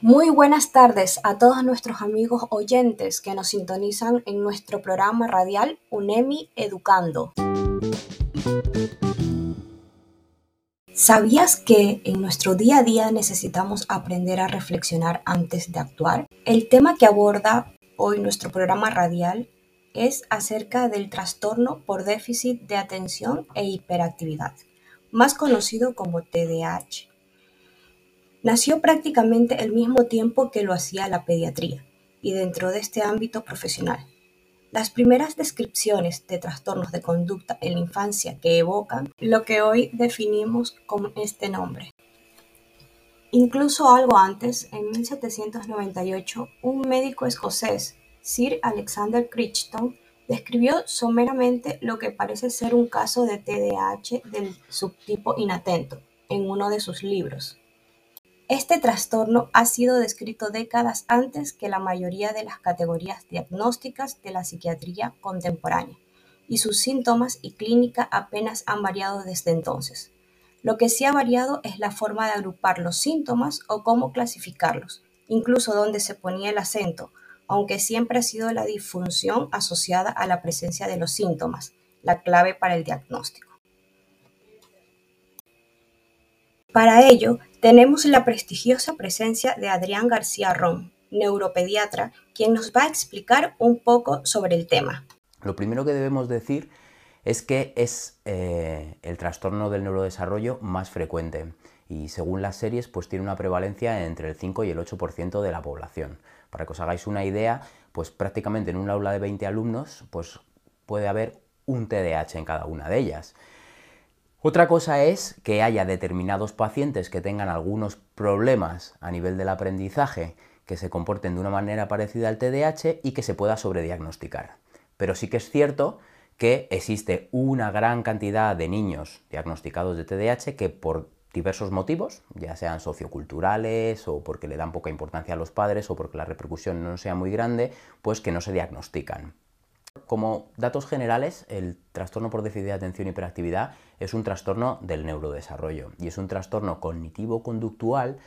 Muy buenas tardes a todos nuestros amigos oyentes que nos sintonizan en nuestro programa radial UNEMI Educando. ¿Sabías que en nuestro día a día necesitamos aprender a reflexionar antes de actuar? El tema que aborda hoy nuestro programa radial es acerca del trastorno por déficit de atención e hiperactividad, más conocido como TDAH. Nació prácticamente el mismo tiempo que lo hacía la pediatría y dentro de este ámbito profesional. Las primeras descripciones de trastornos de conducta en la infancia que evocan lo que hoy definimos como este nombre. Incluso algo antes, en 1798, un médico escocés, Sir Alexander Crichton, describió someramente lo que parece ser un caso de TDAH del subtipo inatento en uno de sus libros. Este trastorno ha sido descrito décadas antes que la mayoría de las categorías diagnósticas de la psiquiatría contemporánea, y sus síntomas y clínica apenas han variado desde entonces. Lo que sí ha variado es la forma de agrupar los síntomas o cómo clasificarlos, incluso dónde se ponía el acento, aunque siempre ha sido la disfunción asociada a la presencia de los síntomas, la clave para el diagnóstico. Para ello, tenemos la prestigiosa presencia de Adrián García Ron, neuropediatra, quien nos va a explicar un poco sobre el tema. Lo primero que debemos decir es que es eh, el trastorno del neurodesarrollo más frecuente y según las series pues tiene una prevalencia entre el 5 y el 8% de la población. Para que os hagáis una idea, pues prácticamente en un aula de 20 alumnos pues puede haber un TDAH en cada una de ellas. Otra cosa es que haya determinados pacientes que tengan algunos problemas a nivel del aprendizaje que se comporten de una manera parecida al TDAH y que se pueda sobrediagnosticar. Pero sí que es cierto que existe una gran cantidad de niños diagnosticados de TDAH que por diversos motivos, ya sean socioculturales o porque le dan poca importancia a los padres o porque la repercusión no sea muy grande, pues que no se diagnostican. Como datos generales, el trastorno por déficit de atención y hiperactividad es un trastorno del neurodesarrollo y es un trastorno cognitivo-conductual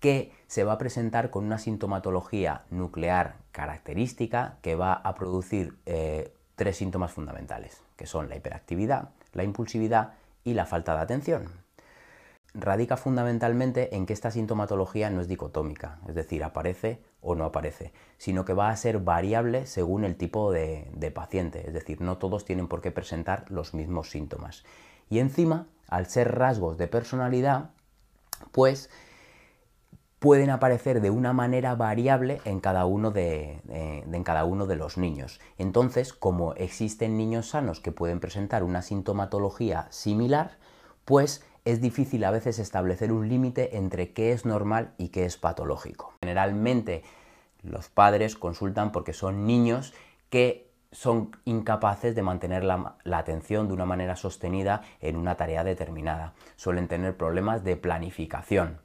que se va a presentar con una sintomatología nuclear característica que va a producir eh, tres síntomas fundamentales, que son la hiperactividad, la impulsividad y la falta de atención radica fundamentalmente en que esta sintomatología no es dicotómica, es decir, aparece o no aparece, sino que va a ser variable según el tipo de, paciente, es decir, no todos tienen por qué presentar los mismos síntomas. Y encima, al ser rasgos de personalidad, pues pueden aparecer de una manera variable en cada uno de, en cada uno de los niños. Entonces, como existen niños sanos que pueden presentar una sintomatología similar, pues es difícil a veces establecer un límite entre qué es normal y qué es patológico. Generalmente los padres consultan porque son niños que son incapaces de mantener la, atención de una manera sostenida en una tarea determinada. Suelen tener problemas de planificación,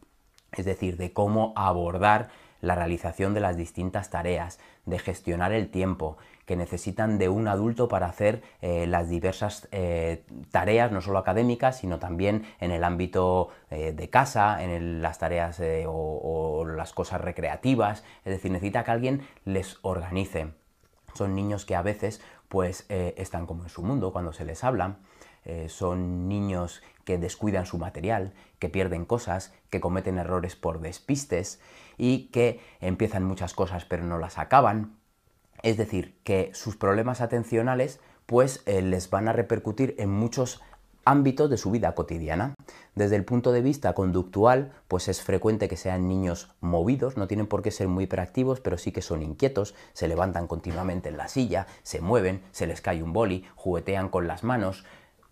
es decir, de cómo abordar la realización de las distintas tareas, de gestionar el tiempo, que necesitan de un adulto para hacer eh, las diversas eh, tareas, no solo académicas, sino también en el ámbito eh, de casa, en las tareas o, las cosas recreativas, es decir, necesita que alguien les organice. Son niños que a veces pues están como en su mundo cuando se les habla, son niños que descuidan su material, que pierden cosas, que cometen errores por despistes y que empiezan muchas cosas pero no las acaban. Es decir, que sus problemas atencionales pues eh, les van a repercutir en muchos ámbitos de su vida cotidiana. Desde el punto de vista conductual, pues es frecuente que sean niños movidos, no tienen por qué ser muy hiperactivos, pero sí que son inquietos, se levantan continuamente en la silla, se mueven, se les cae un boli, juguetean con las manos,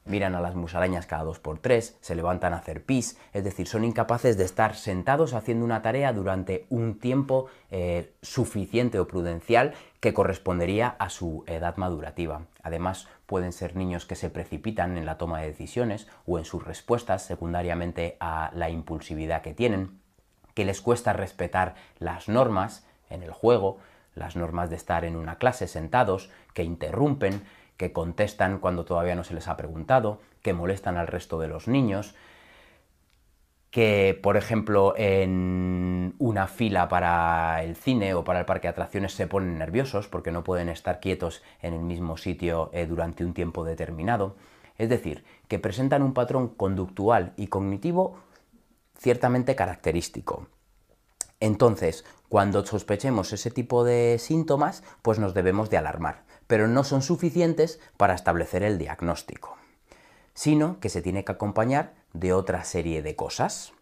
miran a las musarañas cada dos por tres, se levantan a hacer pis, es decir, son incapaces de estar sentados haciendo una tarea durante un tiempo eh, suficiente o prudencial que correspondería a su edad madurativa. Además, pueden ser niños que se precipitan en la toma de decisiones o en sus respuestas secundariamente a la impulsividad que tienen, que les cuesta respetar las normas en el juego, las normas de estar en una clase sentados, que interrumpen, que contestan cuando todavía no se les ha preguntado, que molestan al resto de los niños, que, por ejemplo, en una fila para el cine o para el parque de atracciones se ponen nerviosos porque no pueden estar quietos en el mismo sitio eh, durante un tiempo determinado. Es decir, que presentan un patrón conductual y cognitivo ciertamente característico. Entonces, cuando sospechemos ese tipo de síntomas, pues nos debemos de alarmar, pero no son suficientes para establecer el diagnóstico, sino que se tiene que acompañar de otra serie de cosas.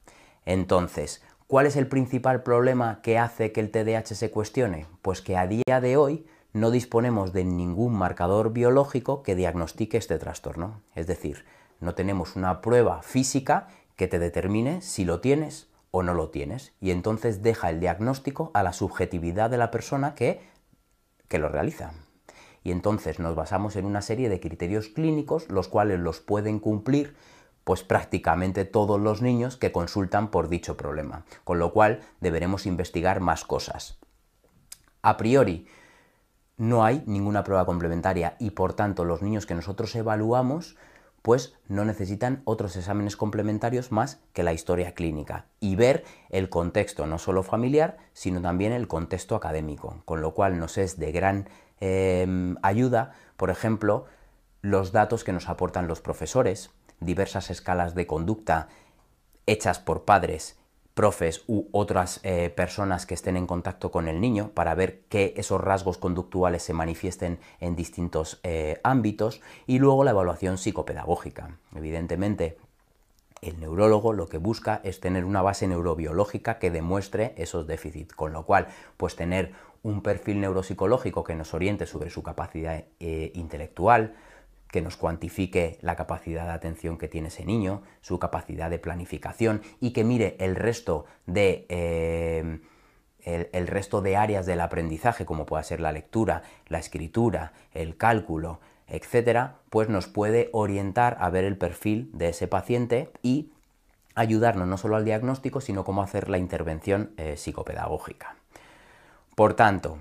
Entonces, ¿cuál es el principal problema que hace que el TDAH se cuestione? Pues que a día de hoy no disponemos de ningún marcador biológico que diagnostique este trastorno. Es decir, no tenemos una prueba física que te determine si lo tienes o no lo tienes. Y entonces deja el diagnóstico a la subjetividad de la persona que, que lo realiza. Y entonces nos basamos en una serie de criterios clínicos, los cuales los pueden cumplir pues prácticamente todos los niños que consultan por dicho problema, con lo cual deberemos investigar más cosas. A priori, no hay ninguna prueba complementaria y por tanto los niños que nosotros evaluamos pues no necesitan otros exámenes complementarios más que la historia clínica y ver el contexto no solo familiar, sino también el contexto académico, con lo cual nos es de gran em, ayuda, por ejemplo, los datos que nos aportan los profesores, diversas escalas de conducta hechas por padres, profes u otras eh, personas que estén en contacto con el niño para ver que esos rasgos conductuales se manifiesten en distintos eh, ámbitos y luego la evaluación psicopedagógica. Evidentemente, el neurólogo lo que busca es tener una base neurobiológica que demuestre esos déficits, con lo cual, pues tener un perfil neuropsicológico que nos oriente sobre su capacidad eh, intelectual, que nos cuantifique la capacidad de atención que tiene ese niño, su capacidad de planificación y que mire el resto de, eh, el, resto de áreas del aprendizaje, como pueda ser la lectura, la escritura, el cálculo, etcétera, pues nos puede orientar a ver el perfil de ese paciente y ayudarnos no solo al diagnóstico, sino cómo hacer la intervención eh, psicopedagógica. Por tanto,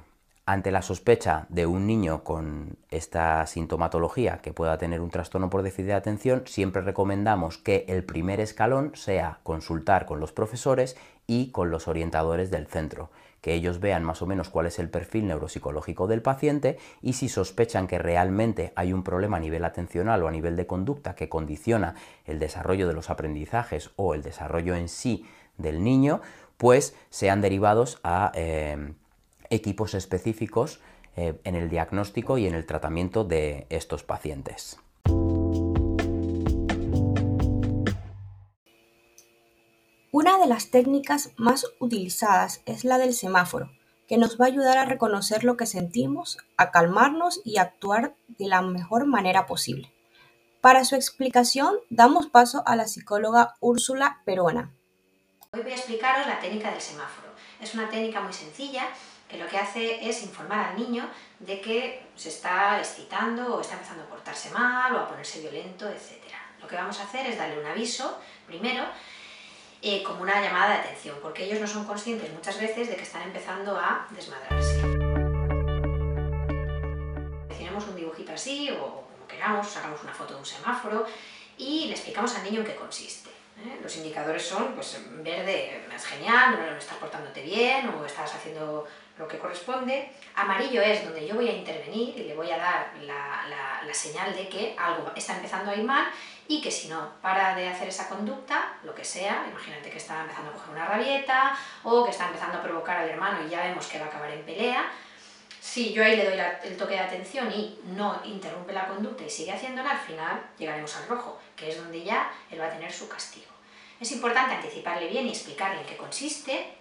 ante la sospecha de un niño con esta sintomatología que pueda tener un trastorno por déficit de atención, siempre recomendamos que el primer escalón sea consultar con los profesores y con los orientadores del centro, que ellos vean más o menos cuál es el perfil neuropsicológico del paciente y si sospechan que realmente hay un problema a nivel atencional o a nivel de conducta que condiciona el desarrollo de los aprendizajes o el desarrollo en sí del niño, pues sean derivados a... Eh, equipos específicos eh, en el diagnóstico y en el tratamiento de estos pacientes. Una de las técnicas más utilizadas es la del semáforo, que nos va a ayudar a reconocer lo que sentimos, a calmarnos y actuar de la mejor manera posible. Para su explicación, damos paso a la psicóloga Úrsula Perona. Hoy voy a explicaros la técnica del semáforo. Es una técnica muy sencilla que lo que hace es informar al niño de que se está excitando o está empezando a portarse mal o a ponerse violento, etc. Lo que vamos a hacer es darle un aviso primero eh, como una llamada de atención, porque ellos no son conscientes muchas veces de que están empezando a desmadrarse. Tenemos un dibujito así o como queramos, sacamos una foto de un semáforo y le explicamos al niño en qué consiste. Los indicadores son, pues verde es genial, no estás portándote bien o estás haciendo lo que corresponde. Amarillo es donde yo voy a intervenir y le voy a dar la, la, señal de que algo está empezando a ir mal y que si no para de hacer esa conducta, lo que sea, imagínate que está empezando a coger una rabieta o que está empezando a provocar al hermano y ya vemos que va a acabar en pelea, si yo ahí le doy el toque de atención y no interrumpe la conducta y sigue haciéndola, al final llegaremos al rojo, que es donde ya él va a tener su castigo. Es importante anticiparle bien y explicarle en qué consiste,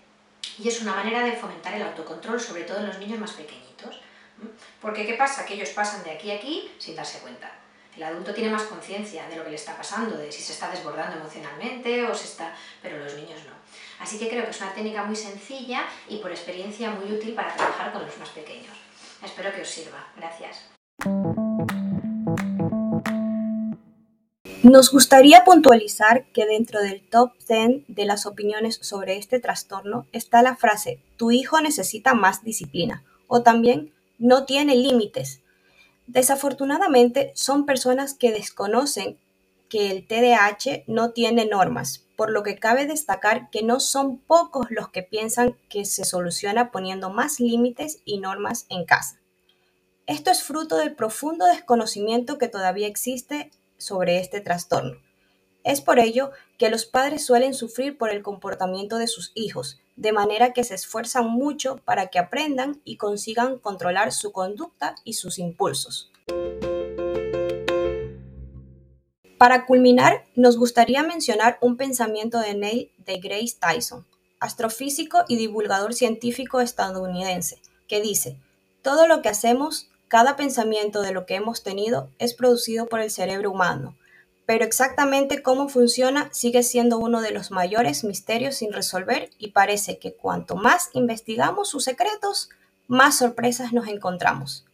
y es una manera de fomentar el autocontrol, sobre todo en los niños más pequeñitos. Porque ¿qué pasa? Que ellos pasan de aquí a aquí sin darse cuenta. El adulto tiene más conciencia de lo que le está pasando, de si se está desbordando emocionalmente o se está... pero los niños no. Así que creo que es una técnica muy sencilla y por experiencia muy útil para trabajar con los más pequeños. Espero que os sirva. Gracias. Nos gustaría puntualizar que dentro del top 10 de las opiniones sobre este trastorno está la frase tu hijo necesita más disciplina o también no tiene límites. Desafortunadamente son personas que desconocen que el TDAH no tiene normas, por lo que cabe destacar que no son pocos los que piensan que se soluciona poniendo más límites y normas en casa. Esto es fruto del profundo desconocimiento que todavía existe sobre este trastorno. Es por ello que los padres suelen sufrir por el comportamiento de sus hijos, de manera que se esfuerzan mucho para que aprendan y consigan controlar su conducta y sus impulsos. Para culminar, nos gustaría mencionar un pensamiento de Neil deGrasse Tyson, astrofísico y divulgador científico estadounidense, que dice, todo lo que hacemos cada pensamiento de lo que hemos tenido es producido por el cerebro humano, pero exactamente cómo funciona sigue siendo uno de los mayores misterios sin resolver y parece que cuanto más investigamos sus secretos, más sorpresas nos encontramos.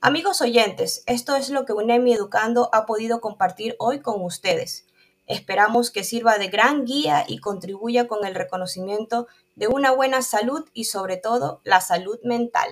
Amigos oyentes, esto es lo que UNEMI Educando ha podido compartir hoy con ustedes. Esperamos que sirva de gran guía y contribuya con el reconocimiento de una buena salud y sobre todo la salud mental.